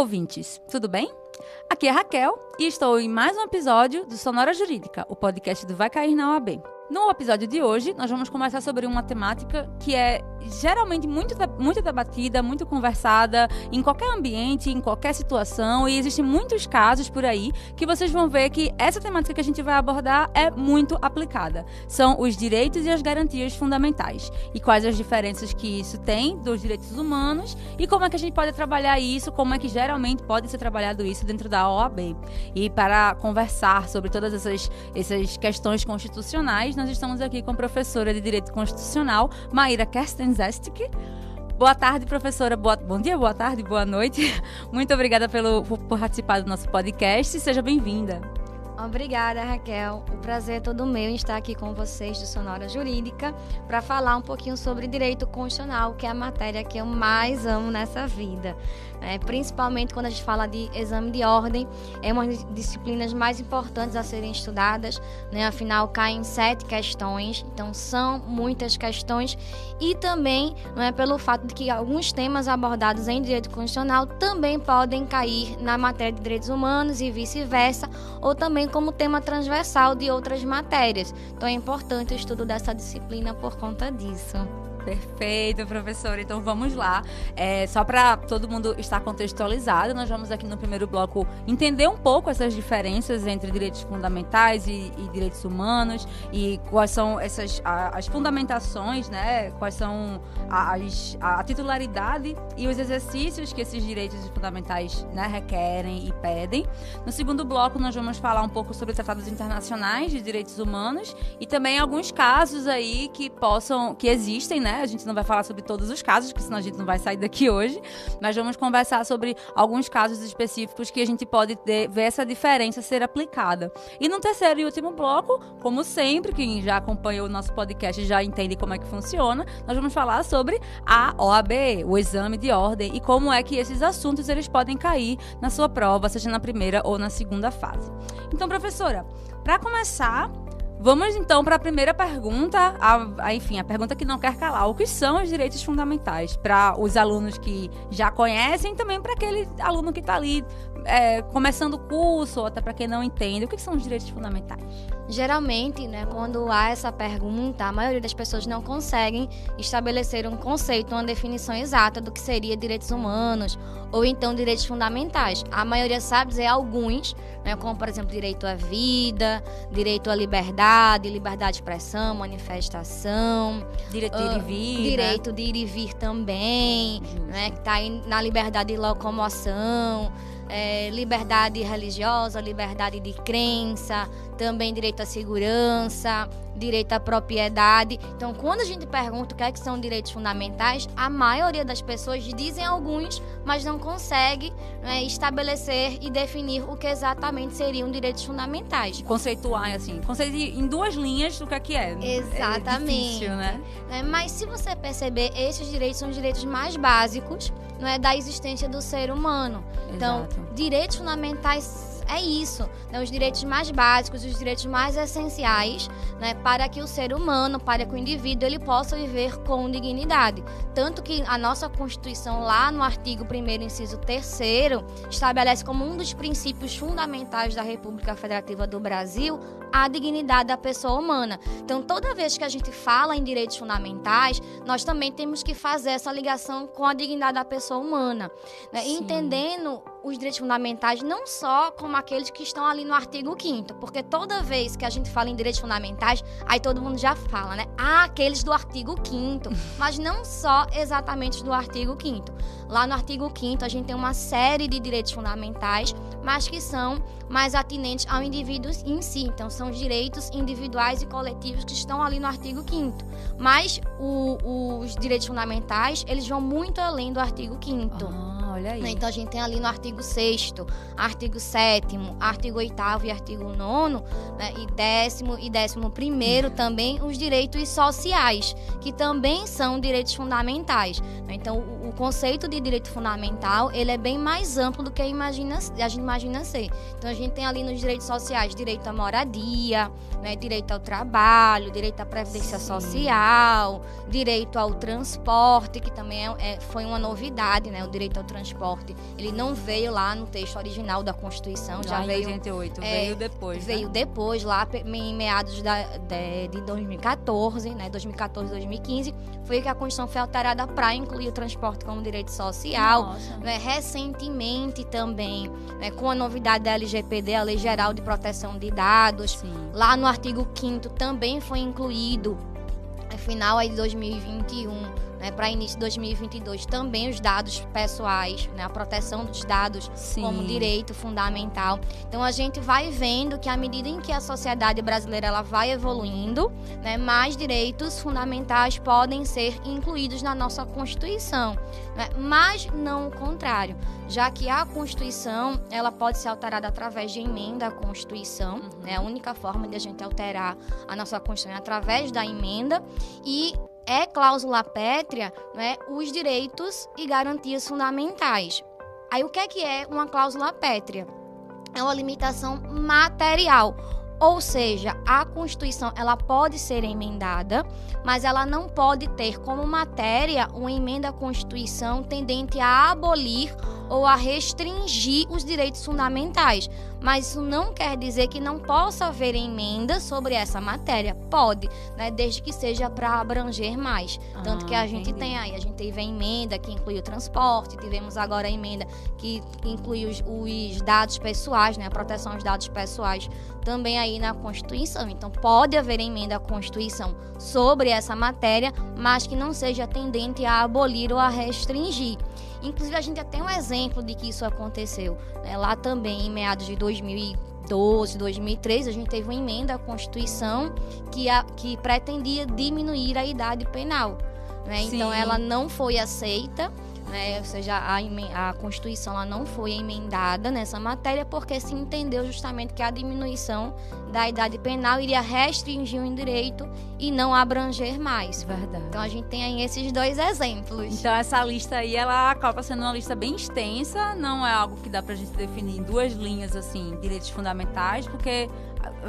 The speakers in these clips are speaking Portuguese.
ouvintes, tudo bem? Aqui é Raquel e estou em mais um episódio do Sonora Jurídica, o podcast do Vai Cair na OAB. No episódio de hoje, nós vamos conversar sobre uma temática que é geralmente muito, muito debatida, muito conversada em qualquer ambiente, em qualquer situação, e existem muitos casos por aí que vocês vão ver que essa temática que a gente vai abordar é muito aplicada. São os direitos e as garantias fundamentais. E quais as diferenças que isso tem dos direitos humanos e como é que a gente pode trabalhar isso, como é que geralmente pode ser trabalhado isso dentro da OAB. E para conversar sobre todas essas, essas questões constitucionais, nós estamos aqui com a professora de Direito Constitucional, Maíra Kerstenzestik. Boa tarde, professora. Boa... Bom dia, boa tarde, boa noite. Muito obrigada pelo, por participar do nosso podcast. Seja bem-vinda. Obrigada, Raquel. O prazer é todo meu em estar aqui com vocês do Sonora Jurídica para falar um pouquinho sobre direito constitucional, que é a matéria que eu mais amo nessa vida. É, principalmente quando a gente fala de exame de ordem, é uma das disciplinas mais importantes a serem estudadas, né? afinal caem sete questões, então são muitas questões, e também não é pelo fato de que alguns temas abordados em direito constitucional também podem cair na matéria de direitos humanos e vice-versa, ou também como tema transversal de outras matérias. Então é importante o estudo dessa disciplina por conta disso. Perfeito, professora. Então vamos lá. É, só para todo mundo estar contextualizado, nós vamos aqui no primeiro bloco entender um pouco essas diferenças entre direitos fundamentais e, e direitos humanos e quais são essas a, as fundamentações, né? Quais são as, a, a, titularidade e os exercícios que esses direitos fundamentais né, requerem e pedem. No segundo bloco, nós vamos falar um pouco sobre tratados internacionais de direitos humanos e também alguns casos aí que possam, que existem, né? Né? A gente não vai falar sobre todos os casos, porque senão a gente não vai sair daqui hoje. Mas vamos conversar sobre alguns casos específicos que a gente pode ter, ver essa diferença ser aplicada. E no terceiro e último bloco, como sempre, quem já acompanhou o nosso podcast já entende como é que funciona, nós vamos falar sobre a OAB, o exame de ordem, e como é que esses assuntos eles podem cair na sua prova, seja na primeira ou na segunda fase. Então, professora, para começar, Vamos então para a primeira pergunta, a, a, enfim, a pergunta que não quer calar. O que são os direitos fundamentais para os alunos que já conhecem, também para aquele aluno que está ali é, começando o curso, ou até para quem não entende, o que são os direitos fundamentais? Geralmente, né, quando há essa pergunta, a maioria das pessoas não conseguem estabelecer um conceito, uma definição exata do que seria direitos humanos ou então direitos fundamentais. A maioria sabe dizer alguns, né, como por exemplo direito à vida, direito à liberdade, liberdade de expressão, manifestação, direito de ir e vir, uh, direito de ir e vir também, né, que está na liberdade de locomoção é, liberdade religiosa, liberdade de crença, também direito à segurança, direito à propriedade. Então, quando a gente pergunta o que, é que são direitos fundamentais, a maioria das pessoas dizem alguns, mas não consegue né, estabelecer e definir o que exatamente seriam direitos fundamentais. Conceituar, assim, conceituar em duas linhas o que é que é. Exatamente. É difícil, né? É, mas se você perceber, esses direitos são os direitos mais básicos não é, da existência do ser humano. Então, Exato. Então, direitos fundamentais é isso, né? os direitos mais básicos, os direitos mais essenciais, né? para que o ser humano, para que o indivíduo ele possa viver com dignidade. Tanto que a nossa Constituição, lá no artigo 1 inciso 3 estabelece como um dos princípios fundamentais da República Federativa do Brasil a dignidade da pessoa humana. Então, toda vez que a gente fala em direitos fundamentais, nós também temos que fazer essa ligação com a dignidade da pessoa humana, né? entendendo os direitos fundamentais não só como aqueles que estão ali no artigo 5 porque toda vez que a gente fala em direitos fundamentais, aí todo mundo já fala, né? Ah, aqueles do artigo 5 mas não só exatamente do artigo 5 Lá no artigo 5 a gente tem uma série de direitos fundamentais, mas que são mais atinentes ao indivíduo em si. Então, são os direitos individuais e coletivos que estão ali no artigo 5 Mas o, os direitos fundamentais, eles vão muito além do artigo 5 ah. Olha aí. Então a gente tem ali no artigo 6 artigo 7 artigo 8 e artigo 9 né? e décimo e décimo primeiro também os direitos sociais, que também são direitos fundamentais. Né? Então o, o, conceito de direito fundamental, ele é bem mais amplo do que a, imagina, a gente imagina ser. Então a gente tem ali nos direitos sociais direito à moradia, né? direito ao trabalho, direito à previdência Sim. social, direito ao transporte, que também é, é, foi uma novidade, né? o direito ao transporte transporte, ele não veio lá no texto original da Constituição, já veio. Em 88, é, veio depois. Veio né? depois, lá em meados da, de, de 2014, né? 2014, 2015, foi que a Constituição foi alterada para incluir o transporte como direito social. Né? Recentemente também, né? com a novidade da LGPD, a Lei Geral de Proteção de Dados, Sim. lá no artigo 5 também foi incluído, final aí de 2021 né, para início de 2022 também os dados pessoais, né, a proteção dos dados Sim. como direito fundamental. Então a gente vai vendo que à medida em que a sociedade brasileira ela vai evoluindo, né, mais direitos fundamentais podem ser incluídos na nossa Constituição, né, mas não o contrário, já que a Constituição ela pode ser alterada através de emenda à Constituição, uhum. né, a única forma de a gente alterar a nossa Constituição é através da emenda e é cláusula pétrea né, os direitos e garantias fundamentais. Aí o que é que é uma cláusula pétrea? É uma limitação material, ou seja, a Constituição ela pode ser emendada, mas ela não pode ter como matéria uma emenda à Constituição tendente a abolir ou a restringir os direitos fundamentais. Mas isso não quer dizer que não possa haver emenda sobre essa matéria. Pode, né? Desde que seja para abranger mais. Ah, Tanto que a gente tem aí, a gente teve a emenda que inclui o transporte, tivemos agora a emenda que inclui os, os dados pessoais, né? A proteção dos dados pessoais também aí na Constituição. Então, pode haver emenda à Constituição sobre essa matéria, mas que não seja tendente a abolir ou a restringir. Inclusive, a gente tem um exemplo de que isso aconteceu. Né? Lá também, em meados de 2012, 2013, a gente teve uma emenda à Constituição que, a, que pretendia diminuir a idade penal. Né? Então, ela não foi aceita né? Ou seja, a, a Constituição ela não foi emendada nessa matéria porque se entendeu justamente que a diminuição da idade penal iria restringir o direito e não abranger mais. Verdade. Então a gente tem aí esses dois exemplos. Então essa lista aí ela acaba sendo uma lista bem extensa, não é algo que dá pra gente definir em duas linhas assim, direitos fundamentais, porque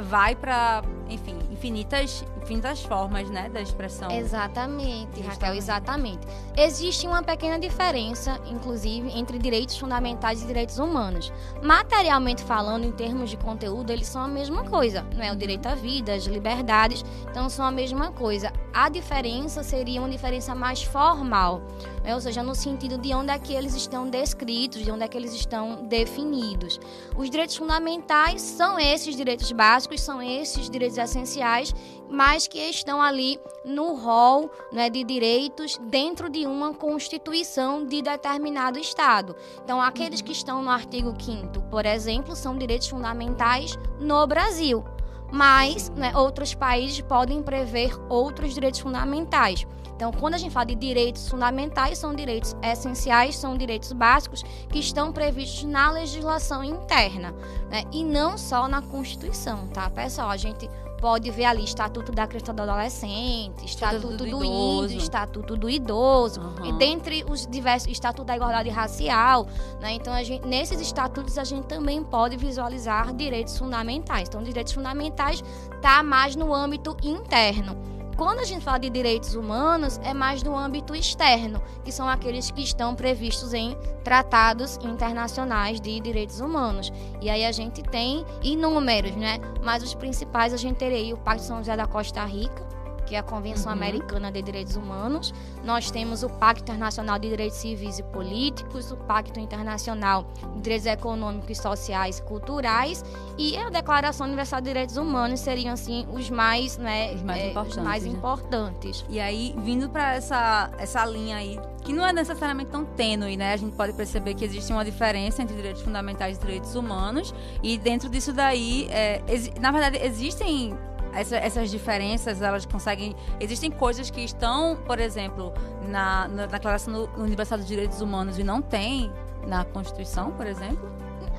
vai para, enfim, infinitas, infinitas formas, né, da expressão. Exatamente, Raquel, exatamente. Existe uma pequena diferença, inclusive, entre direitos fundamentais e direitos humanos. Materialmente falando, em termos de conteúdo, eles são a mesma coisa, não é? O direito à vida, as liberdades, então são a mesma coisa. A diferença seria uma diferença mais formal, né? ou seja, no sentido de onde é que eles estão descritos, de onde é que eles estão definidos. Os direitos fundamentais são esses direitos básicos, são esses direitos essenciais, mas que estão ali no rol né, de direitos dentro de uma constituição de determinado Estado. Então, aqueles que estão no artigo 5, por exemplo, são direitos fundamentais no Brasil mas né, outros países podem prever outros direitos fundamentais. Então, quando a gente fala de direitos fundamentais, são direitos essenciais, são direitos básicos que estão previstos na legislação interna, né? E não só na Constituição, tá, pessoal? A gente pode ver ali Estatuto da Criança do Adolescente, Estatuto, do, do Índio, Estatuto do Idoso, uhum. e dentre os diversos Estatuto da Igualdade Racial, né? Então, a gente, nesses estatutos a gente também pode visualizar direitos fundamentais. Então, direitos fundamentais tá mais no âmbito interno. Quando a gente fala de direitos humanos, é mais no âmbito externo, que são aqueles que estão previstos em tratados internacionais de direitos humanos. E aí a gente tem inúmeros, né? Mas os principais a gente teria o Pacto de São José da Costa Rica, que é a Convenção uhum. Americana de Direitos Humanos. Nós temos o Pacto Internacional de Direitos Civis e Políticos, o Pacto Internacional de Direitos Econômicos, Sociais e Culturais e a Declaração Universal de Direitos Humanos seriam assim os mais, né, os mais, é, importantes, os mais né? importantes. E aí, vindo para essa essa linha aí que não é necessariamente tão tênue, né? A gente pode perceber que existe uma diferença entre direitos fundamentais e direitos humanos e dentro disso daí, é, na verdade, existem essa, essas diferenças, elas conseguem. Existem coisas que estão, por exemplo, na, na Declaração Universal dos Direitos Humanos e não tem na Constituição, por exemplo?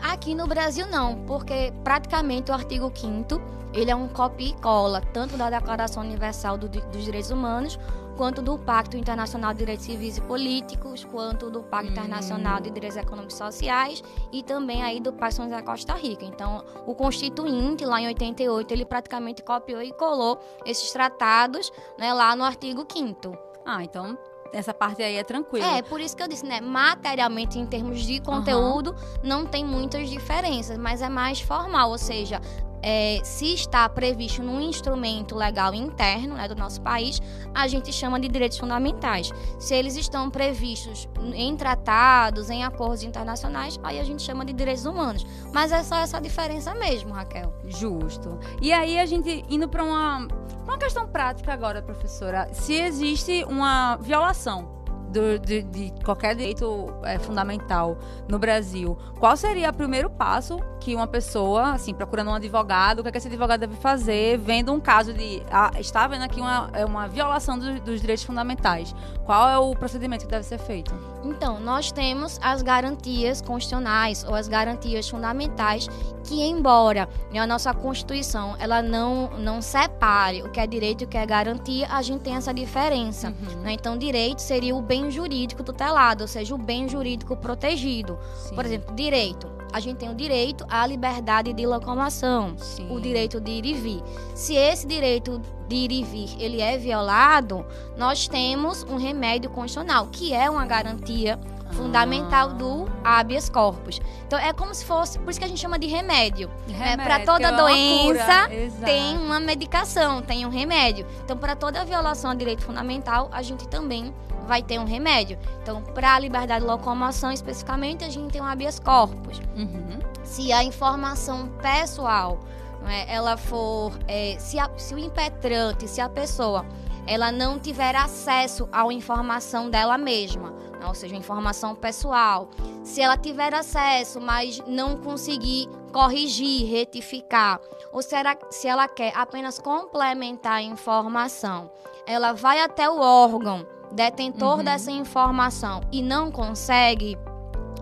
Aqui no Brasil não, porque praticamente o artigo 5 ele é um copia e cola, tanto da Declaração Universal do, dos Direitos Humanos, quanto do Pacto Internacional de Direitos Civis e Políticos, quanto do Pacto hum. Internacional de Direitos Econômicos e Sociais e também aí do Pacto da Costa Rica. Então, o Constituinte, lá em 88, ele praticamente copiou e colou esses tratados né, lá no artigo 5 Ah, então essa parte aí é tranquila. É, por isso que eu disse, né? Materialmente, em termos de conteúdo, uhum. não tem muitas diferenças, mas é mais formal, ou seja, é, se está previsto num instrumento legal interno né, do nosso país, a gente chama de direitos fundamentais. Se eles estão previstos em tratados, em acordos internacionais, aí a gente chama de direitos humanos. Mas é só essa diferença mesmo, Raquel. Justo. E aí a gente indo para uma, uma questão prática agora, professora. Se existe uma violação do, de, de, qualquer direito é, fundamental no Brasil, qual seria o primeiro passo que uma pessoa, assim, procurando um advogado, o que, é que esse advogado deve fazer, vendo um caso de. Ah, está vendo aqui uma, é uma violação do, dos direitos fundamentais? Qual é o procedimento que deve ser feito? Então, nós temos as garantias constitucionais ou as garantias fundamentais que, embora né, a nossa Constituição ela não, não separe o que é direito e o que é garantia, a gente tem essa diferença. Uhum. Né? Então, direito seria o bem jurídico tutelado, ou seja, o bem jurídico protegido. Sim. Por exemplo, direito. A gente tem o direito à liberdade de locomoção, Sim. o direito de ir e vir. Se esse direito de ir e vir ele é violado, nós temos um remédio constitucional, que é uma garantia fundamental do habeas corpus. Então é como se fosse, por isso que a gente chama de remédio. Né? Para toda é doença tem uma medicação, tem um remédio. Então para toda violação a direito fundamental, a gente também vai ter um remédio. Então, para a liberdade de locomoção especificamente, a gente tem um habeas corpus. Uhum. Se a informação pessoal, é, ela for, é, se, a, se o impetrante, se a pessoa, ela não tiver acesso à informação dela mesma, né? ou seja, informação pessoal, se ela tiver acesso, mas não conseguir corrigir, retificar, ou se ela, se ela quer apenas complementar a informação, ela vai até o órgão detentor uhum. dessa informação e não consegue,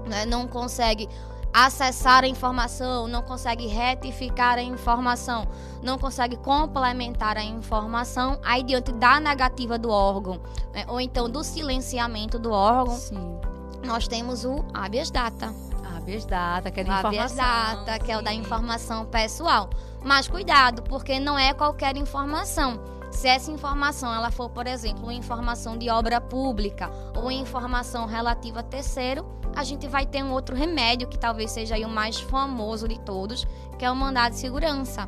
né, não consegue acessar a informação, não consegue retificar a informação, não consegue complementar a informação, aí diante da negativa do órgão, né, ou então do silenciamento do órgão, Sim. nós temos o habeas data. Habeas data, que é da informação. Data, que é o da informação pessoal. Mas cuidado, porque não é qualquer informação. Se essa informação ela for, por exemplo, uma informação de obra pública ou informação relativa a terceiro, a gente vai ter um outro remédio que talvez seja o mais famoso de todos, que é o mandado de segurança.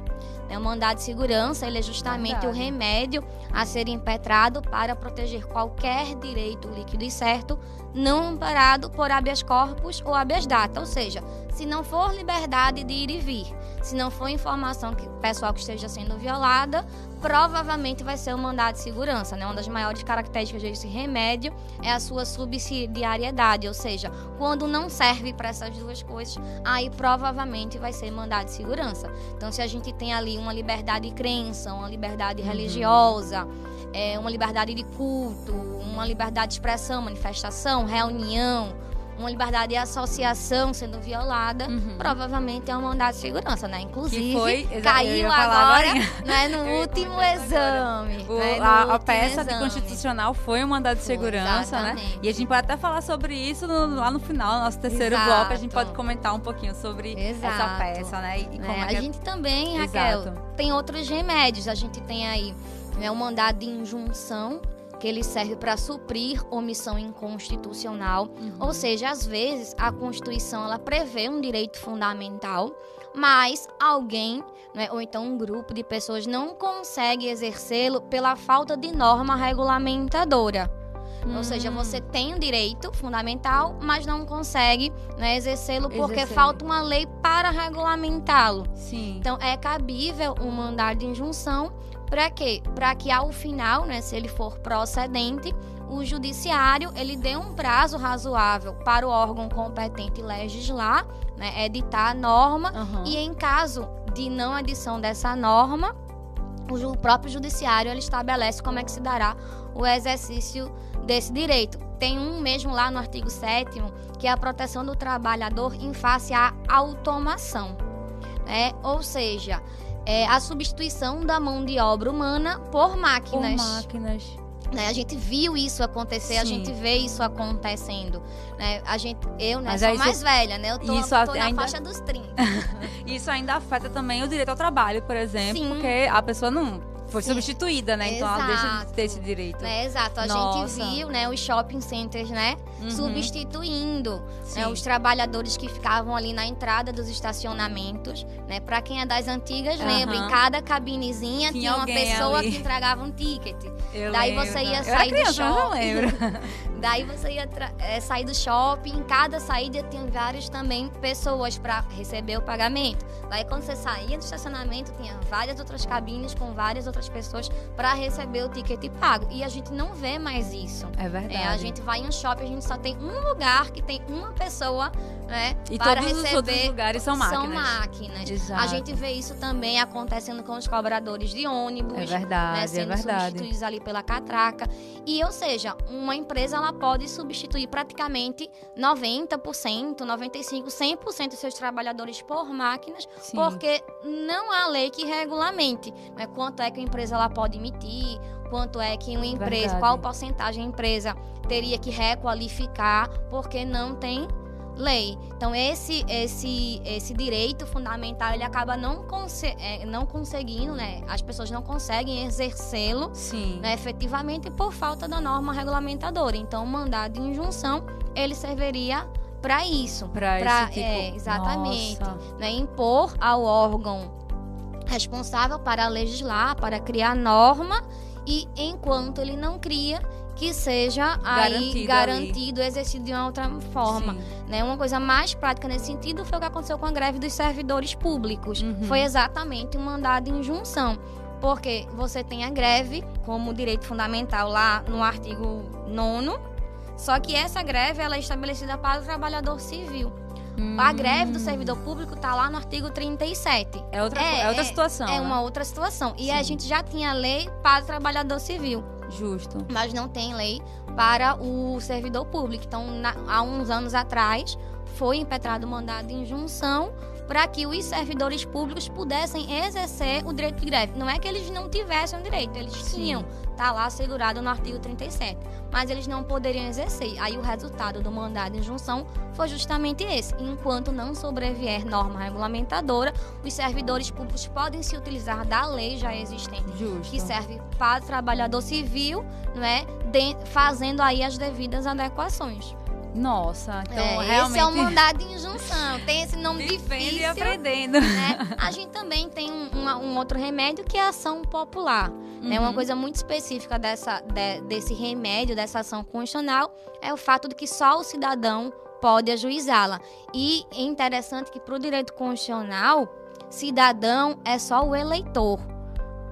O mandado de segurança ele é justamente Verdade. o remédio a ser impetrado para proteger qualquer direito líquido e certo não amparado por habeas corpus ou habeas data, ou seja, se não for liberdade de ir e vir, se não for informação que pessoal que esteja sendo violada, provavelmente vai ser um mandado de segurança, né? Uma das maiores características desse remédio é a sua subsidiariedade, ou seja, quando não serve para essas duas coisas, aí provavelmente vai ser mandado de segurança. Então, se a gente tem ali uma liberdade de crença, uma liberdade uhum. religiosa, é, uma liberdade de culto, uma liberdade de expressão, manifestação, reunião, uma liberdade de associação sendo violada, uhum. provavelmente é um mandado de segurança, né? Inclusive, foi, caiu agora, agora né, no último exame. O, né, a, último a, peça exame. constitucional foi um mandado de segurança, né? E a gente pode até falar sobre isso no, lá no final, no nosso terceiro Exato. bloco, a gente pode comentar um pouquinho sobre Exato. essa peça, né? E, é, é, a gente também, Raquel, Exato. tem outros remédios. A gente tem aí né, o mandado de injunção, que ele serve para suprir omissão inconstitucional. Uhum. Ou seja, às vezes a Constituição ela prevê um direito fundamental, mas alguém, né, ou então um grupo de pessoas não consegue exercê-lo pela falta de norma regulamentadora. Ou seja, hum. você tem um direito fundamental, mas não consegue né, exercê-lo porque Exercer. falta uma lei para regulamentá-lo. Então, é cabível um mandado de injunção para quê? Para que ao final, né, se ele for procedente, o judiciário ele dê um prazo razoável para o órgão competente legislar, né, editar a norma uhum. e em caso de não edição dessa norma, o próprio judiciário ele estabelece como é que se dará o exercício desse direito. Tem um mesmo lá no artigo 7 que é a proteção do trabalhador em face à automação. Né? Ou seja, é a substituição da mão de obra humana por máquinas. Por máquinas. Né? A gente viu isso acontecer, Sim. a gente vê isso acontecendo. Né? A gente, eu, né, Mas sou mais velha, né? Eu tô, isso tô na ainda... faixa dos 30. isso ainda afeta também o direito ao trabalho, por exemplo, Sim. porque a pessoa não foi Sim. substituída, né? Então ela deixa de ter esse direito. É, exato. A Nossa. gente viu, né, os shopping centers, né, uhum. substituindo né, os trabalhadores que ficavam ali na entrada dos estacionamentos, né? Para quem é das antigas, uhum. lembra, em cada cabinezinha tinha, tinha uma pessoa ali. que entregava um ticket. Eu Daí lembro. você ia sair criança, do shopping. Eu lembro. Daí você ia é, sair do shopping, em cada saída tinha várias também pessoas para receber o pagamento. Daí quando você saía do estacionamento, tinha várias outras cabines com várias outras pessoas para receber o ticket pago. E a gente não vê mais isso. É verdade. É, a gente vai em um shopping, a gente só tem um lugar que tem uma pessoa né? E para todos receber, os outros lugares são máquinas. São máquinas. Exato. A gente vê isso também acontecendo com os cobradores de ônibus. É verdade, né? é Sendo é verdade. substituídos ali pela catraca. E, ou seja, uma empresa ela pode substituir praticamente 90%, 95%, 100% dos seus trabalhadores por máquinas, Sim. porque não há lei que regulamente né? quanto é que a empresa ela pode emitir, quanto é que uma empresa, Verdade. qual porcentagem a empresa teria que requalificar, porque não tem lei. Então esse esse esse direito fundamental ele acaba não, é, não conseguindo, né? As pessoas não conseguem exercê-lo, né, efetivamente por falta da norma regulamentadora. Então o mandado de injunção ele serviria para isso, para tipo, é, exatamente, né, impor ao órgão responsável para legislar, para criar norma e enquanto ele não cria, que seja aí garantido, exercido de uma outra forma. Né? Uma coisa mais prática nesse sentido foi o que aconteceu com a greve dos servidores públicos. Uhum. Foi exatamente um mandado de injunção. Porque você tem a greve como direito fundamental lá no artigo 9 só que essa greve ela é estabelecida para o trabalhador civil. A greve do servidor público está lá no artigo 37. É outra, é, é outra situação. É, né? uma outra situação. E Sim. a gente já tinha lei para o trabalhador civil. Justo. Mas não tem lei para o servidor público. Então, na, há uns anos atrás, foi impetrado o mandado de injunção para que os servidores públicos pudessem exercer o direito de greve. Não é que eles não tivessem o direito, eles Sim. tinham, tá lá assegurado no artigo 37, mas eles não poderiam exercer. Aí o resultado do mandado de injunção foi justamente esse. Enquanto não sobrevier norma regulamentadora, os servidores públicos podem se utilizar da lei já existente, Justo. que serve para o trabalhador civil, não é? De, fazendo aí as devidas adequações. Nossa, então é, realmente... Esse é o mandado de injunção. Tem esse nome difícil. e aprendendo. Né? A gente também tem um, um, outro remédio que é a ação popular. Uhum. Né? Uma coisa muito específica dessa, de, desse remédio, dessa ação constitucional, é o fato de que só o cidadão pode ajuizá-la. E é interessante que para o direito constitucional, cidadão é só o eleitor.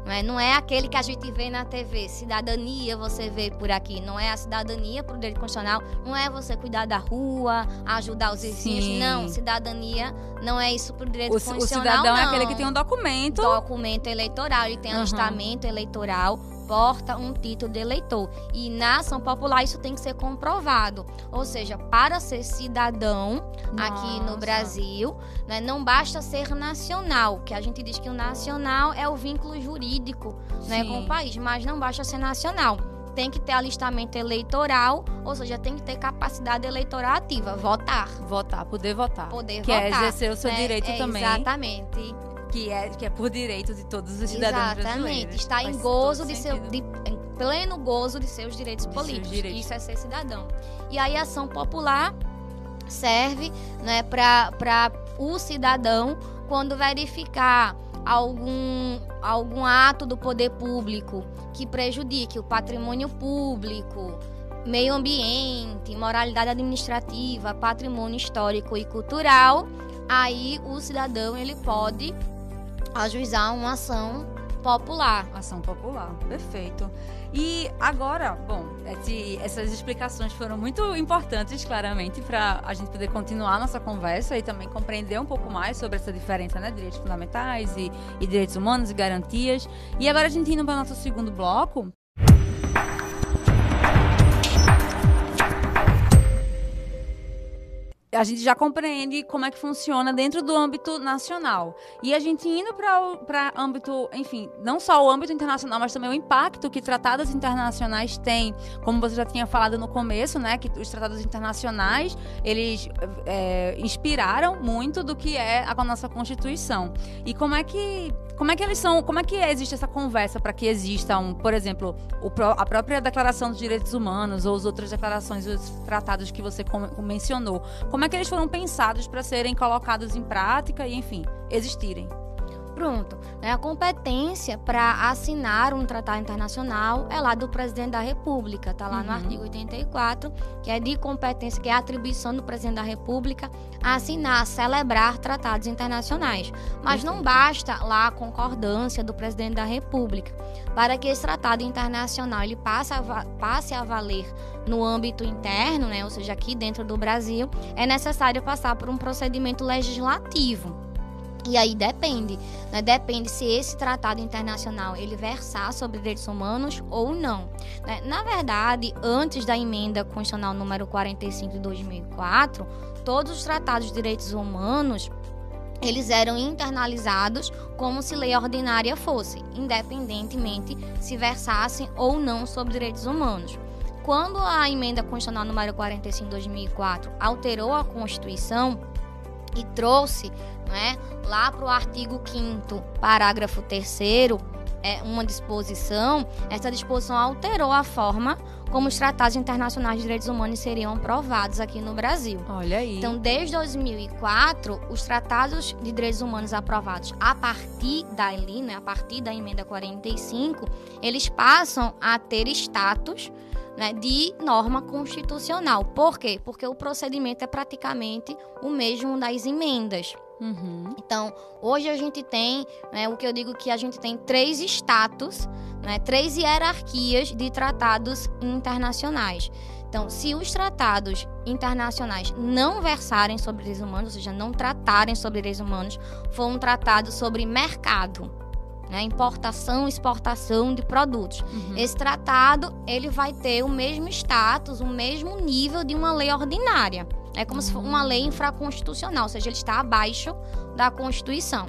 Não é, não é aquele que a gente vê na TV, cidadania você vê por aqui. Não é a cidadania para o direito constitucional, não é você cuidar da rua, ajudar os vizinhos. Sim. Não, cidadania não é isso para o direito constitucional. O cidadão não. é aquele que tem um documento. Documento eleitoral, ele tem uhum. alistamento eleitoral porta um título de eleitor. E na ação popular isso tem que ser comprovado. Ou seja, para ser cidadão Nossa. aqui no Brasil, né, não basta ser nacional, que a gente diz que o nacional é o vínculo jurídico né, com o país, mas não basta ser nacional tem que ter alistamento eleitoral, ou seja, tem que ter capacidade eleitoral ativa, votar. Votar, poder votar. Poder que votar. Que é exercer o seu né? direito é, também. Exatamente que é, que é por direito de todos os cidadãos Exatamente. Está em gozo de seu, de, em pleno gozo de seus direitos de políticos. Seus direitos. Isso é ser cidadão. E aí a ação popular serve né, para o cidadão quando verificar algum, algum ato do poder público que prejudique o patrimônio público, meio ambiente, moralidade administrativa, patrimônio histórico e cultural, aí o cidadão ele pode ajuizar uma ação popular. Ação popular, perfeito. E agora, bom, esse, essas explicações foram muito importantes, claramente, para a gente poder continuar nossa conversa e também compreender um pouco mais sobre essa diferença, né? Direitos fundamentais e, e direitos humanos e garantias. E agora a gente indo para o nosso segundo bloco, a gente já compreende como é que funciona dentro do âmbito nacional. E a gente indo para âmbito, enfim, não só o âmbito internacional, mas também o impacto que tratados internacionais têm, como você já tinha falado no começo, né, que os tratados internacionais, eles é, inspiraram muito do que é a nossa Constituição. E como é que como é que eles são, como é que existe essa conversa para que exista um, por exemplo, o, a própria Declaração dos Direitos Humanos ou as outras declarações, os tratados que você mencionou, como é que eles foram pensados para serem colocados em prática e, enfim, existirem? Pronto. Né? A competência para assinar um tratado internacional é lá do presidente da República, está lá uhum. no artigo 84, que é de competência, que é a atribuição do presidente da República a assinar, celebrar tratados internacionais. Mas não basta lá a concordância do presidente da República. Para que esse tratado internacional ele passe a, passe a valer no âmbito interno, né, ou seja, aqui dentro do Brasil, é necessário passar por um procedimento legislativo. E aí depende, né? Depende se esse tratado internacional ele versar sobre direitos humanos ou não. Né? Na verdade, antes da emenda constitucional número 45 de 2004, todos os tratados de direitos humanos eles eram internalizados como se lei ordinária fosse, independentemente se versassem ou não sobre direitos humanos. Quando a emenda constitucional número 45 de 2004 alterou a Constituição e trouxe né, lá para o artigo 5 parágrafo 3 é, uma disposição, essa disposição alterou a forma como os tratados internacionais de direitos humanos seriam aprovados aqui no Brasil. Olha aí. Então, desde 2004, os tratados de direitos humanos aprovados a partir dali, né, a partir da emenda 45, eles passam a ter status né, de norma constitucional. Por quê? Porque o procedimento é praticamente o mesmo das emendas. Uhum. Então, hoje a gente tem, né, o que eu digo que a gente tem três status, né, três hierarquias de tratados internacionais. Então, se os tratados internacionais não versarem sobre direitos humanos, ou seja, não tratarem sobre direitos humanos, for um tratado sobre mercado, né, importação exportação de produtos. Uhum. Esse tratado ele vai ter o mesmo status, o mesmo nível de uma lei ordinária. É como se fosse uma lei infraconstitucional, ou seja, ele está abaixo da Constituição.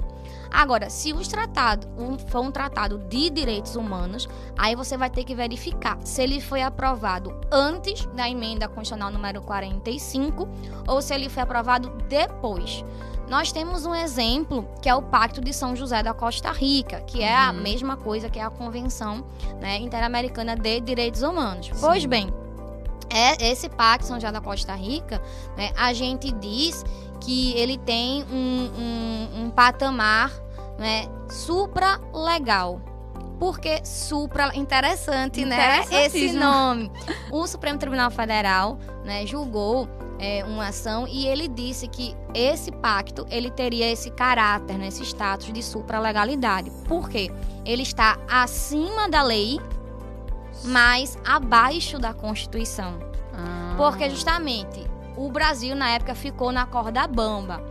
Agora, se os tratados um, for um tratado de direitos humanos, aí você vai ter que verificar se ele foi aprovado antes da emenda constitucional número 45 ou se ele foi aprovado depois. Nós temos um exemplo que é o Pacto de São José da Costa Rica, que é a uhum. mesma coisa que a Convenção né, Interamericana de Direitos Humanos. Sim. Pois bem, é, esse Pacto José da Costa Rica, né, a gente diz que ele tem um, um, um patamar né, supra-legal. Porque supra, interessante, né? Esse nome. O Supremo Tribunal Federal né, julgou é, uma ação e ele disse que esse pacto ele teria esse caráter, né, esse status de supralegalidade. Por quê? Ele está acima da lei, mas abaixo da Constituição. Ah. Porque justamente o Brasil na época ficou na corda bamba.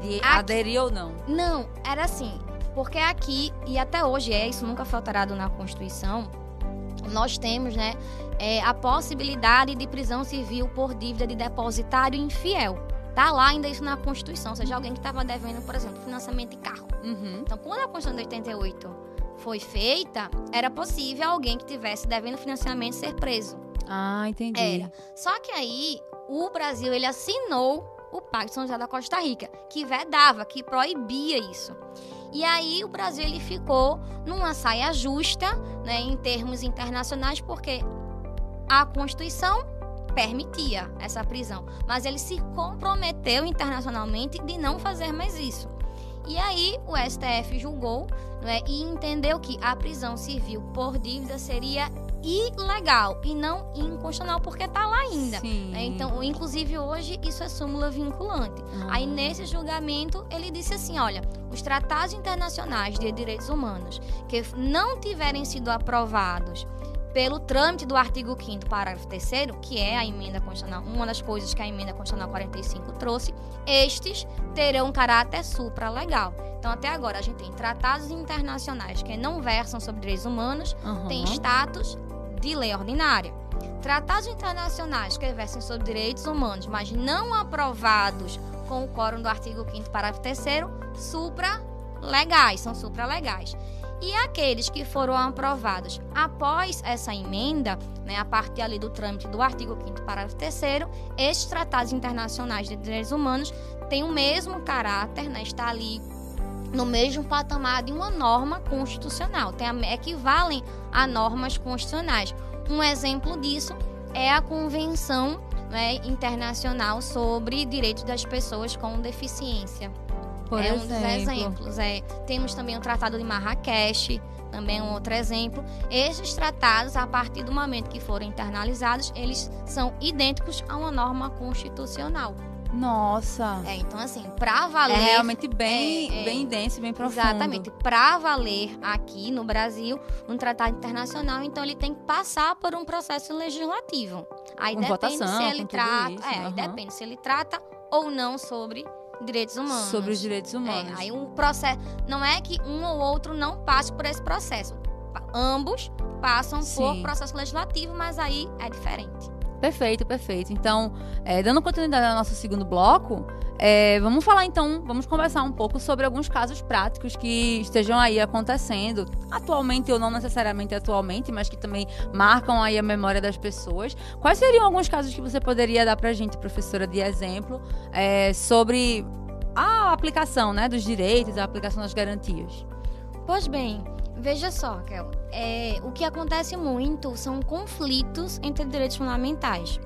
De aqui, aderir ou não? Não, era assim. Porque aqui, e até hoje é, isso nunca foi alterado na Constituição, nós temos, né, é, a possibilidade de prisão civil por dívida de depositário infiel. Tá lá ainda isso na Constituição, ou seja, alguém que estava devendo, por exemplo, financiamento de carro. Uhum. Então, quando a Constituição de 88 foi feita, era possível alguém que tivesse devendo financiamento ser preso. Ah, entendi. Era. Só que aí o Brasil ele assinou o Pacto de São José da Costa Rica, que vedava, que proibia isso. E aí o Brasil ele ficou numa saia justa, né, em termos internacionais, porque a Constituição permitia essa prisão, mas ele se comprometeu internacionalmente de não fazer mais isso. E aí o STF julgou né, e entendeu que a prisão civil por dívida seria ilegal e não inconstitucional, porque está lá ainda. Né? Então, inclusive hoje, isso é súmula vinculante. Uhum. Aí, nesse julgamento, ele disse assim: olha, os tratados internacionais de direitos humanos que não tiverem sido aprovados pelo trâmite do artigo 5 parágrafo 3 que é a emenda constitucional, uma das coisas que a emenda constitucional 45 trouxe, estes terão um caráter supralegal. Então, até agora, a gente tem tratados internacionais que não versam sobre direitos humanos, uhum. têm status de lei ordinária. Tratados internacionais que versam sobre direitos humanos, mas não aprovados com o quórum do artigo 5 parágrafo 3 supra-legais, são supra-legais. E aqueles que foram aprovados após essa emenda, né, a partir ali do trâmite do artigo 5 parágrafo 3 estes tratados internacionais de direitos humanos têm o mesmo caráter, né, está ali no mesmo patamar de uma norma constitucional, tem, equivalem a normas constitucionais. Um exemplo disso é a Convenção né, Internacional sobre Direitos das Pessoas com Deficiência. Por é exemplo. um dos exemplos. É, temos também o Tratado de Marrakech, também é um outro exemplo. Esses tratados, a partir do momento que forem internalizados, eles são idênticos a uma norma constitucional. Nossa. É, então assim, para valer. É realmente bem, é, é, bem denso, bem profundo. Exatamente. Para valer aqui no Brasil, um tratado internacional, então ele tem que passar por um processo legislativo. Aí com depende votação, se ele trata. Isso, é, uhum. aí depende se ele trata ou não sobre direitos humanos. Sobre os direitos humanos. É, aí um processo. Não é que um ou outro não passe por esse processo. Ambos passam Sim. por processo legislativo, mas aí é diferente. Perfeito, perfeito. Então, é, dando continuidade ao nosso segundo bloco, é, vamos falar então, vamos conversar um pouco sobre alguns casos práticos que estejam aí acontecendo, atualmente ou não necessariamente atualmente, mas que também marcam aí a memória das pessoas. Quais seriam alguns casos que você poderia dar pra gente, professora, de exemplo, é, sobre a aplicação né, dos direitos, a aplicação das garantias? Pois bem, Veja só, Kel, é, o que acontece muito são conflitos entre direitos fundamentais.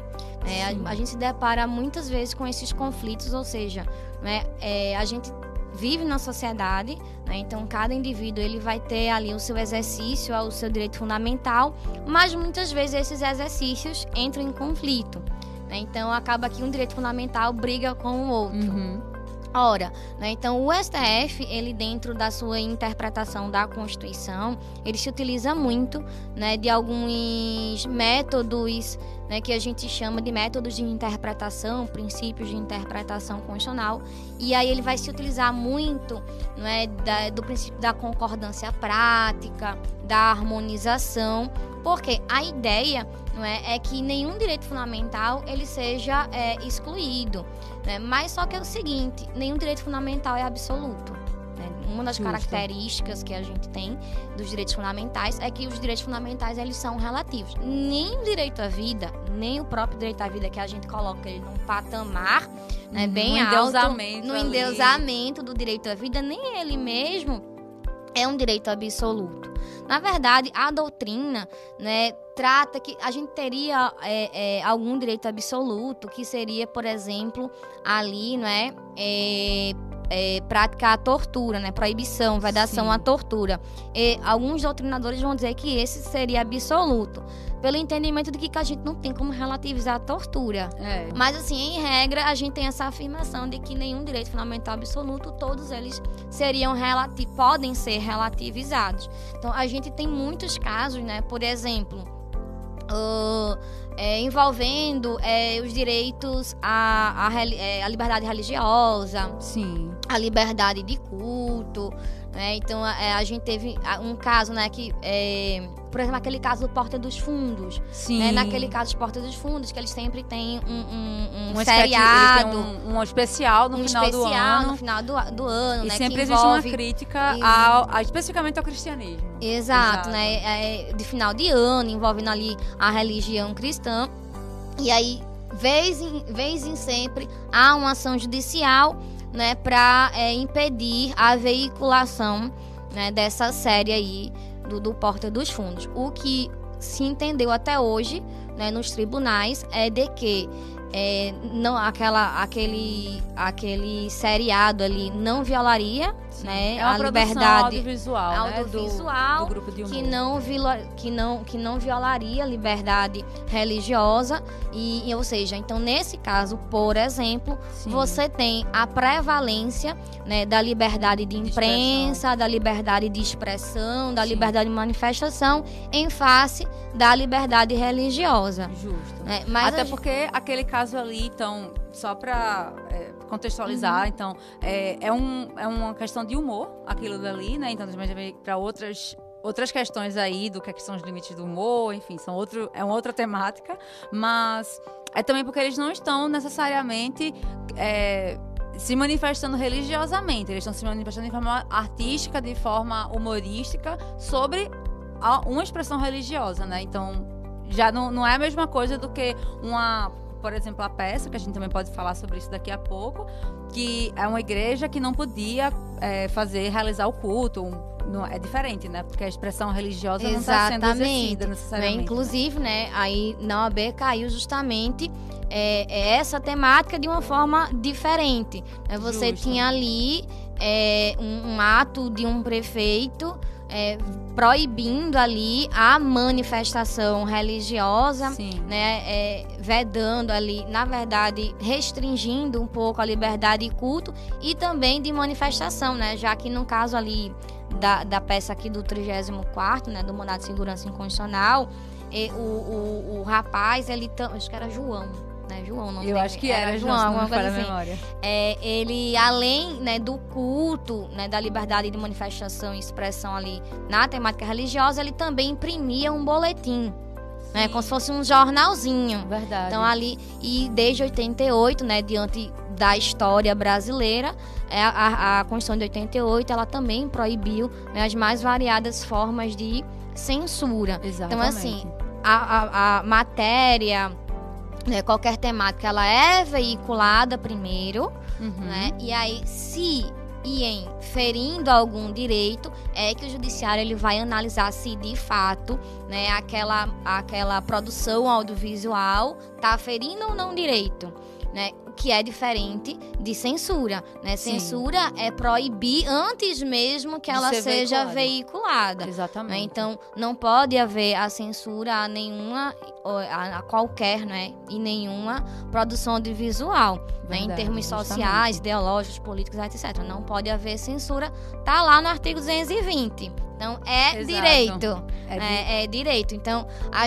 É, a, a, gente se depara muitas vezes com esses conflitos, ou seja, né, é, a gente vive na sociedade, né, então cada indivíduo ele vai ter ali o seu exercício, o seu direito fundamental, mas muitas vezes esses exercícios entram em conflito. Né, então acaba que um direito fundamental briga com o outro. Uhum. Ora, né, então o STF, ele dentro da sua interpretação da Constituição, ele se utiliza muito né, de alguns métodos né, que a gente chama de métodos de interpretação, princípios de interpretação constitucional, e aí ele vai se utilizar muito né, da, do princípio da concordância prática, da harmonização, porque a ideia não é, é que nenhum direito fundamental ele seja é, excluído, né? mas só que é o seguinte, nenhum direito fundamental é absoluto. Uma das Justo. características que a gente tem dos direitos fundamentais é que os direitos fundamentais eles são relativos. Nem o direito à vida, nem o próprio direito à vida que a gente coloca ele num patamar né, bem no alto, no ali. endeusamento do direito à vida, nem ele mesmo é um direito absoluto. Na verdade, a doutrina, né, trata que a gente teria é, é, algum direito absoluto, que seria, por exemplo, ali, não é, é é, praticar a tortura, né? Proibição, vedação Sim. à tortura. E alguns doutrinadores vão dizer que esse seria absoluto. Pelo entendimento de que a gente não tem como relativizar a tortura. É. Mas, assim, em regra, a gente tem essa afirmação de que nenhum direito fundamental absoluto, todos eles seriam podem ser relativizados. Então, a gente tem muitos casos, né? Por exemplo, Uh, é, envolvendo é, os direitos à, à, é, à, liberdade religiosa, Sim. a liberdade de culto. Né? Então, a, é, a, gente teve um caso né, que é, por exemplo, aquele caso do Porta dos Fundos. Sim. Né? Naquele caso de Porta dos Fundos, que eles sempre têm um, um, um, um seriado. Um, um, especial no um final especial do ano. no final do, do ano, e né? sempre existe envolve... uma crítica ao, ao, especificamente ao cristianismo. Exato, Exato. né? É de final de ano, envolvendo ali a religião cristã. E aí, vez em, vez em sempre, há uma ação judicial né, para é, impedir a veiculação né, dessa série aí do, do Porta dos Fundos. O que se entendeu até hoje né, nos tribunais é de que é, não aquela aquele aquele seriado ali não violaria né, é a liberdade audiovisual, audiovisual né, do, do, grupo de humor. que não viola, que não que não violaria a liberdade religiosa e, ou seja então nesse caso por exemplo Sim. você tem a prevalência né, da liberdade de imprensa de da liberdade de expressão da Sim. liberdade de manifestação em face da liberdade religiosa justo né? Mas até porque aquele caso caso ali, então, só para é, contextualizar, uhum. então, é, é, um, é uma questão de humor, aquilo dali, né? Então, para outras outras questões aí do que, é que são os limites do humor, enfim, são outro, é uma outra temática, mas é também porque eles não estão necessariamente é, se manifestando religiosamente, eles estão se manifestando de forma artística, de forma humorística, sobre uma expressão religiosa, né? Então, já não, não é a mesma coisa do que uma por exemplo, a peça, que a gente também pode falar sobre isso daqui a pouco, que é uma igreja que não podia é, fazer, realizar o culto, não, é diferente, né? Porque a expressão religiosa Exatamente. não está sendo exercida necessariamente. Né? Inclusive, né? Aí na OAB caiu justamente é, é essa temática de uma forma diferente. Né? Você Justo. tinha ali é, um, um, ato de um prefeito é, proibindo ali a manifestação religiosa, Sim. né, é, vedando ali, na verdade, restringindo um pouco a liberdade de culto e também de manifestação, né, já que no caso ali da, da peça aqui do 34 né, do Mandado de Segurança Inconstitucional, e, o, o, o rapaz, ele, acho que era João, né? João, não Eu acho que era, era João, alguma coisa assim. Memória. É, ele, além né, do culto, né, da liberdade de manifestação e expressão ali na temática religiosa, ele também imprimia um boletim. Né, como se fosse um jornalzinho. Verdade. Então ali, e desde 88, né, diante da história brasileira, é, a, a Constituição de 88, ela também proibiu né, as mais variadas formas de censura. Exatamente. Então, assim, a, a, a matéria né, qualquer temática ela é veiculada primeiro, uhum. né? E aí, se e em ferindo algum direito, é que o judiciário ele vai analisar se de fato, né, aquela, aquela produção audiovisual está ferindo ou não direito, né? Que é diferente de censura, né? Sim. Censura é proibir antes mesmo que ela seja veiculada. veiculada né? Exatamente. Né? Então, não pode haver a censura a nenhuma, a, qualquer, né? E nenhuma produção audiovisual, né? Em termos justamente. sociais, ideológicos, políticos, etc. Não pode haver censura. Tá lá no artigo 220. Então, é Exato. direito. É, é, é direito. Então, a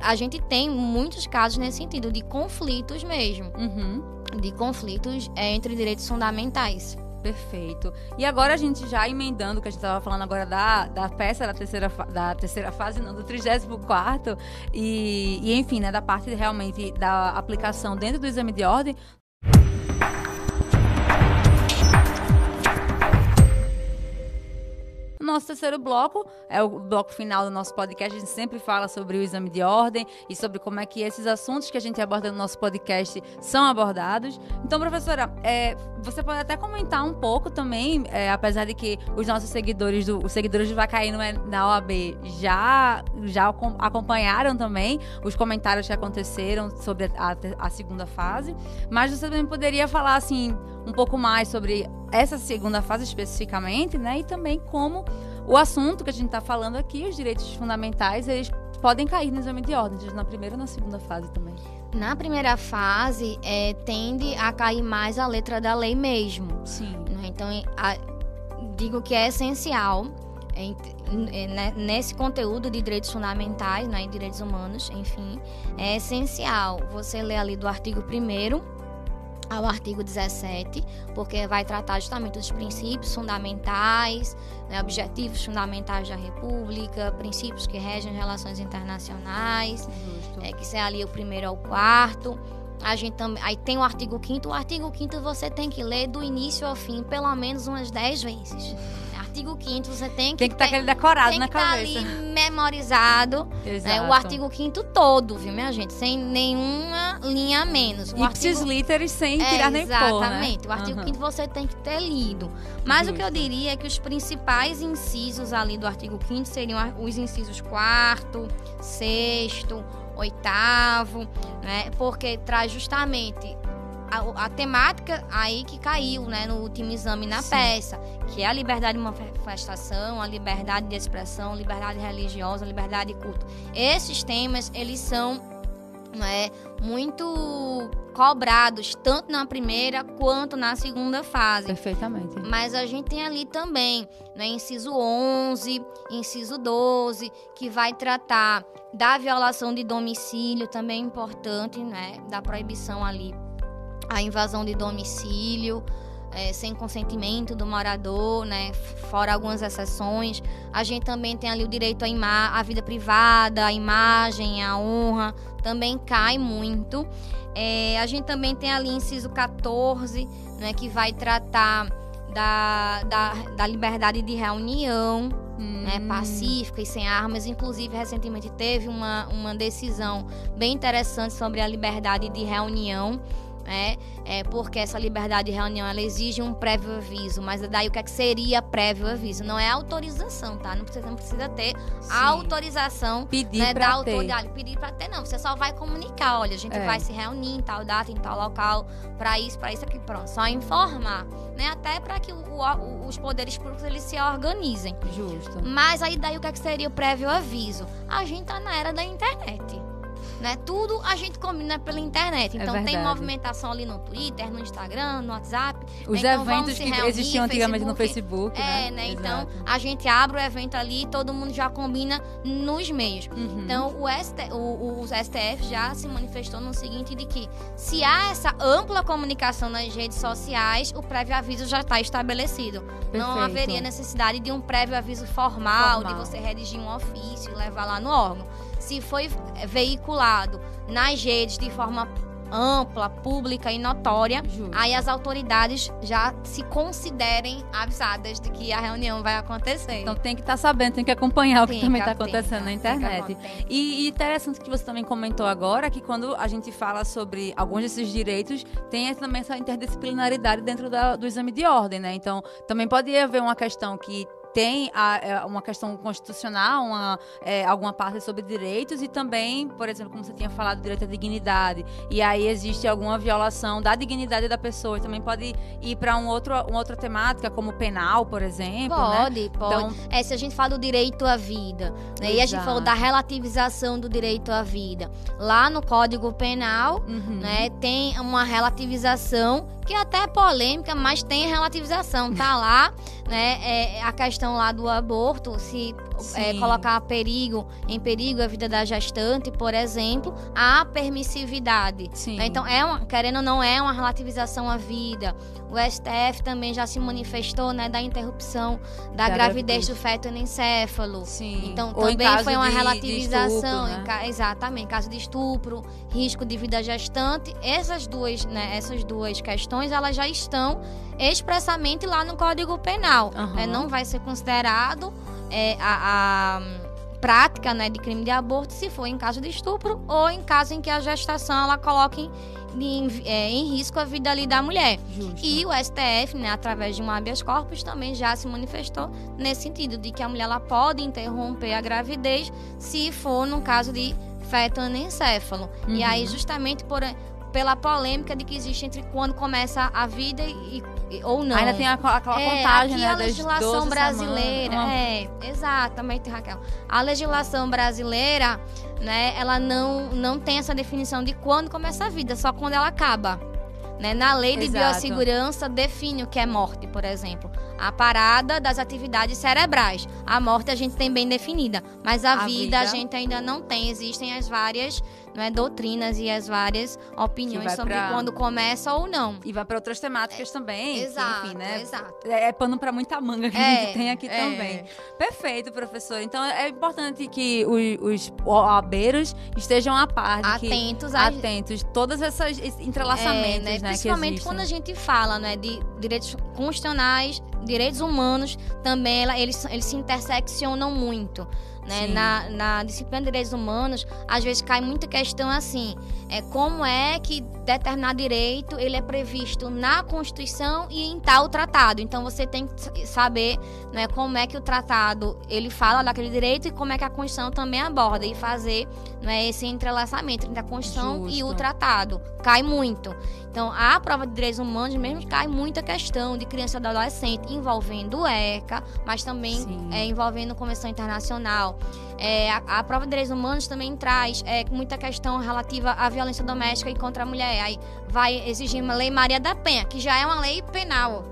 a gente tem muitos casos nesse sentido, de conflitos mesmo. Uhum de conflitos é, entre direitos fundamentais. Perfeito. E agora a gente já emendando, que a gente estava falando agora da, da peça da terceira, da terceira fase, não, do 34 e, e enfim, né, da parte realmente da aplicação dentro do exame de ordem, nosso terceiro bloco, é o bloco final do nosso podcast, a gente sempre fala sobre o exame de ordem e sobre como é que esses assuntos que a gente aborda no nosso podcast são abordados. Então, professora, é, você pode até comentar um pouco também, é, apesar de que os nossos seguidores, do, os seguidores do Vacaí é na OAB já, já acompanharam também os comentários que aconteceram sobre a, a segunda fase, mas você também poderia falar assim um pouco mais sobre essa segunda fase especificamente, né? E também como o assunto que a gente está falando aqui, os direitos fundamentais, eles podem cair no exame de ordem, na primeira ou na segunda fase também. Na primeira fase, é, tende a cair mais a letra da lei mesmo. Sim. Né? Então, a, digo que é essencial é, é, né, nesse conteúdo de direitos fundamentais né, direitos humanos, enfim, é essencial você ler ali do artigo 1 ao artigo 17, porque vai tratar justamente dos princípios fundamentais, né, objetivos fundamentais da República, princípios que regem relações internacionais, é, que é ali o primeiro ao quarto. A gente também, aí tem o artigo 5 o artigo 5 você tem que ler do início ao fim pelo menos umas 10 vezes artigo 5 você tem que. Tem que estar tá aquele decorado tem na que tá cabeça. ali memorizado. Né, o artigo 5 todo, viu, minha gente? Sem nenhuma linha a menos. O Ipsis artigo... literis sem é, tirar nem pôr, né? Exatamente. O artigo uhum. 5 você tem que ter lido. Mas Justo. o que eu diria é que os principais incisos ali do artigo 5 seriam os incisos 4, 6, oitavo, né? Porque traz justamente a, a, temática aí que caiu né, no último exame na Sim. peça, que é a liberdade de manifestação, a liberdade de expressão, liberdade religiosa, liberdade de culto. Esses temas, eles são né, muito cobrados, tanto na primeira quanto na segunda fase. Perfeitamente. Mas a gente tem ali também, né, inciso 11, inciso 12, que vai tratar da violação de domicílio, também importante, né, da proibição ali a invasão de domicílio, é, sem consentimento do morador, né? Fora algumas exceções. A gente também tem ali o direito à, ima à vida privada, à imagem, à honra, também cai muito. É, a gente também tem ali inciso 14, né, que vai tratar da, da, da liberdade de reunião, hum. né, pacífica e sem armas. Inclusive, recentemente teve uma, uma decisão bem interessante sobre a liberdade de reunião né? É porque essa liberdade de reunião ela exige um prévio aviso, mas daí o que, é que seria prévio aviso? Não é autorização, tá? Não precisa, não precisa ter Sim. autorização pedir né, da autoridade. Pedir para ter, não. Você só vai comunicar, olha, a gente é. vai se reunir em tal data, em tal local, para isso, para isso aqui, pronto. Só informar, né? Até para que o, o, os poderes públicos eles se organizem. Justo. Mas aí daí o que, é que seria o prévio aviso? A gente tá na era da internet né? Tudo a gente combina pela internet. É então é tem movimentação ali no Twitter, no Instagram, no WhatsApp. Os né? então, eventos que reunir, existiam antigamente no Facebook. É, né? né? Então a gente abre o evento ali, todo mundo já combina nos meios. Uhum. Então o, ST, o, o STF já se manifestou no seguinte de que se há essa ampla comunicação nas redes sociais, o prévio aviso já está estabelecido. Perfeito. Não haveria necessidade de um prévio aviso formal, formal, de você redigir um ofício e levar lá no órgão se foi veiculado nas redes de forma ampla, pública e notória, aí as autoridades já se considerem avisadas de que a reunião vai acontecer. Então tem que estar tá sabendo, tem que acompanhar tem o que também está acontecendo na internet. E, e, interessante que você também comentou agora que quando a gente fala sobre alguns desses direitos, tem também essa interdisciplinaridade dentro da, do exame de ordem, né? Então também pode haver uma questão que tem a, é, uma questão constitucional, uma, é, alguma parte sobre direitos e também, por exemplo, como você tinha falado, direito à dignidade. E aí existe alguma violação da dignidade da pessoa. E também pode ir para um outro, uma outra temática, como penal, por exemplo. Né? Pode, né? pode. Então, é, se a gente fala do direito à vida, né? e a gente falou da relativização do direito à vida. Lá no Código Penal, uhum. né, tem uma relativização que é até é polêmica, mas tem relativização. Tá lá, né? É, a questão lá do aborto, se é, colocar perigo, em perigo a vida da gestante, por exemplo, a permissividade. Né? Então, é uma, querendo ou não, é uma relativização à vida. O STF também já se manifestou né, da interrupção da, da gravidez, do feto encéfalo. Sim. Então, ou também foi uma de, relativização. De estupro, né? exatamente, caso de estupro, risco de vida gestante. Essas duas, né, essas duas questões, elas já estão expressamente lá no Código Penal. Uhum. É, não vai ser considerado é, a, a prática né, de crime de aborto se for em caso de estupro ou em caso em que a gestação ela coloque em, é, em risco a vida ali da mulher. Justo. E o STF, né, através de um habeas corpus, também já se manifestou nesse sentido, de que a mulher ela pode interromper a gravidez se for no caso de feto anencéfalo. Uhum. E aí, justamente por, pela polêmica de que existe entre quando começa a vida e ou não. Ainda tem aquela é, contagem, aqui né? a legislação brasileira. É, exatamente, Raquel. A legislação brasileira, né, ela não, não tem essa definição de quando começa a vida, só quando ela acaba. Né? Na lei de Exato. biossegurança define o que é morte, por exemplo. A parada das atividades cerebrais. A morte a gente tem bem definida, mas a, a vida, vida, a gente ainda não tem. Existem as várias né, doutrinas e as várias opiniões sobre pra... quando começa ou não. E vai para outras temáticas é, também. Exato, enfim, né? Exato. É, é pano para muita manga que é, a gente tem aqui é. também. Perfeito, professor. Então é importante que os, os OABeiros estejam a par de atentos, que, a... atentos todos esses entrelaçamentos, é, né, né, Principalmente quando a gente fala, né, de direitos constitucionais, direitos humanos, também eles, eles se interseccionam muito. Né? Na, na disciplina de direitos humanos, às vezes cai muita questão assim, é como é que determinado direito ele é previsto na Constituição e em tal tratado. Então você tem que saber né, como é que o tratado ele fala daquele direito e como é que a Constituição também aborda e fazer né, esse entrelaçamento entre a Constituição Justo. e o tratado. Cai muito. Então, a prova de direitos humanos mesmo cai muita questão de criança e adolescente envolvendo o ECA, mas também é, envolvendo Convenção Internacional. É, a, a, prova de direitos humanos também traz é, muita questão relativa à violência doméstica e contra a mulher. Aí vai exigir uma lei Maria da Penha, que já é uma lei penal.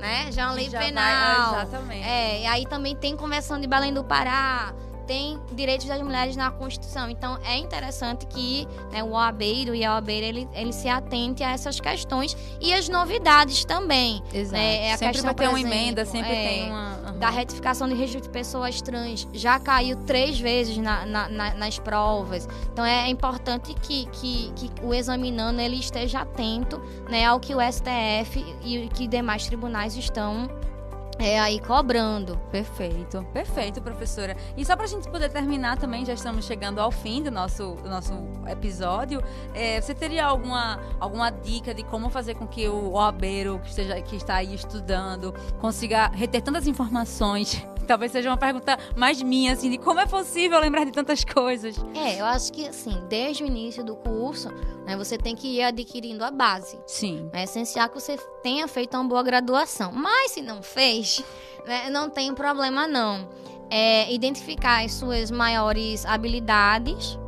Né? Já é uma lei penal. Vai, exatamente. É, e aí também tem Convenção de Belém do Pará, tem direitos das mulheres na Constituição. Então, é interessante que né, o OABeiro e a OABeira, ele, ele se atente a essas questões e as novidades também. Exato. Né? É a sempre questão, vai ter uma exemplo, emenda, sempre é, tem uma... Uhum. Da retificação de registro de pessoas trans. Já caiu três vezes na, na, na, nas provas. Então, é importante que, que, que o examinando ele esteja atento né, ao que o STF e que demais tribunais estão é aí cobrando. Perfeito, perfeito, professora. E só para a gente poder terminar também, já estamos chegando ao fim do nosso, do nosso episódio. É, você teria alguma, alguma dica de como fazer com que o OABeiro que, que está aí estudando consiga reter tantas informações? Talvez seja uma pergunta mais minha, assim, de como é possível lembrar de tantas coisas. É, eu acho que, assim, desde o início do curso, né, você tem que ir adquirindo a base. Sim. É essencial que você tenha feito uma boa graduação. Mas se não fez, né, não tem problema não. É identificar as suas maiores habilidades,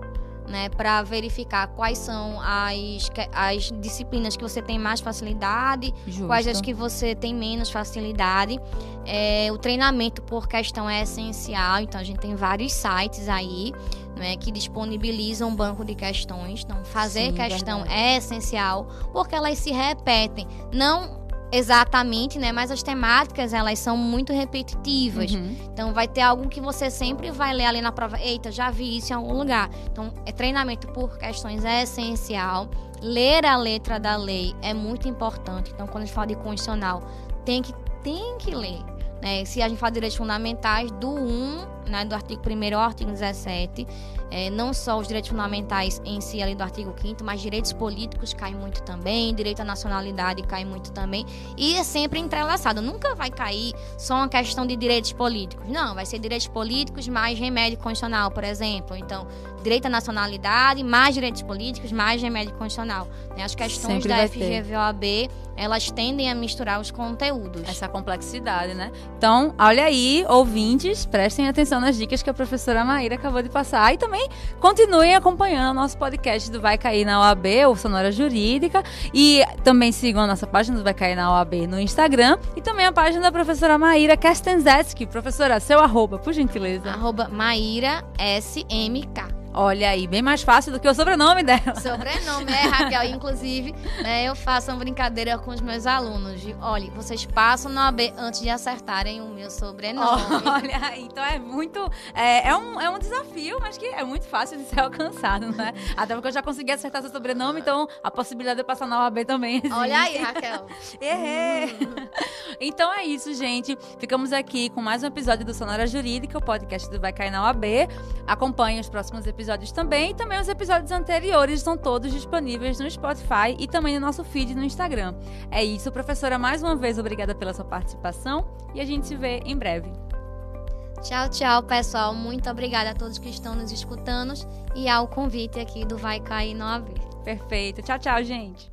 né, para verificar quais são as, as disciplinas que você tem mais facilidade, Justo. quais as que você tem menos facilidade. É, o treinamento por questão é essencial, então a gente tem vários sites aí né, que disponibilizam um banco de questões. Então, fazer Sim, questão verdade. é essencial porque elas se repetem. Não exatamente, né? Mas as temáticas, elas são muito repetitivas. Uhum. Então, vai ter algo que você sempre vai ler ali na prova. Eita, já vi isso em algum lugar. Então, é treinamento por questões é essencial. Ler a letra da lei é muito importante. Então, quando a gente fala de constitucional, tem que, tem que ler. Né? Se a gente fala de direitos fundamentais, do 1, né, do artigo 1 ao artigo 17, é, não só os direitos fundamentais em si, ali do artigo 5 mas direitos políticos caem muito também, direito à nacionalidade cai muito também, e é sempre entrelaçado. Nunca vai cair só uma questão de direitos políticos. Não, vai ser direitos políticos mais remédio constitucional, por exemplo. Então, direito à nacionalidade, mais direitos políticos, mais remédio constitucional. Né? As questões sempre da FGVOAB, elas tendem a misturar os conteúdos. Essa complexidade, né? Então, olha aí, ouvintes, prestem atenção nas dicas que a professora Maíra acabou de passar. E também continuem acompanhando o nosso podcast do Vai Cair na OAB, ou Sonora Jurídica. E também sigam a nossa página do Vai Cair na OAB no Instagram. E também a página da professora Maíra Kastenzetsky. Professora, seu arroba, por gentileza. Arroba Maíra SMK. Olha aí, bem mais fácil do que o sobrenome dela. Sobrenome é Raquel. Inclusive, né, eu faço uma brincadeira com os meus alunos. De, olha, vocês passam no AB antes de acertarem o meu sobrenome. Olha aí, então é muito. É, é, um, é um desafio, mas que é muito fácil de ser alcançado, né? Até porque eu já consegui acertar seu sobrenome, então a possibilidade de eu passar na OAB também existe. Olha aí, Raquel. Errei. Então é isso, gente. Ficamos aqui com mais um episódio do Sonora Jurídica, o podcast do Vai Cair na OAB. Acompanhe os próximos episódios episódios também. E também os episódios anteriores estão todos disponíveis no Spotify e também no nosso feed no Instagram. É isso, professora. Mais uma vez, obrigada pela sua participação e a gente se vê em breve. Tchau, tchau, pessoal. Muito obrigada a todos que estão nos escutando e ao convite aqui do Vai Cair 9. Perfeito. Tchau, tchau, gente.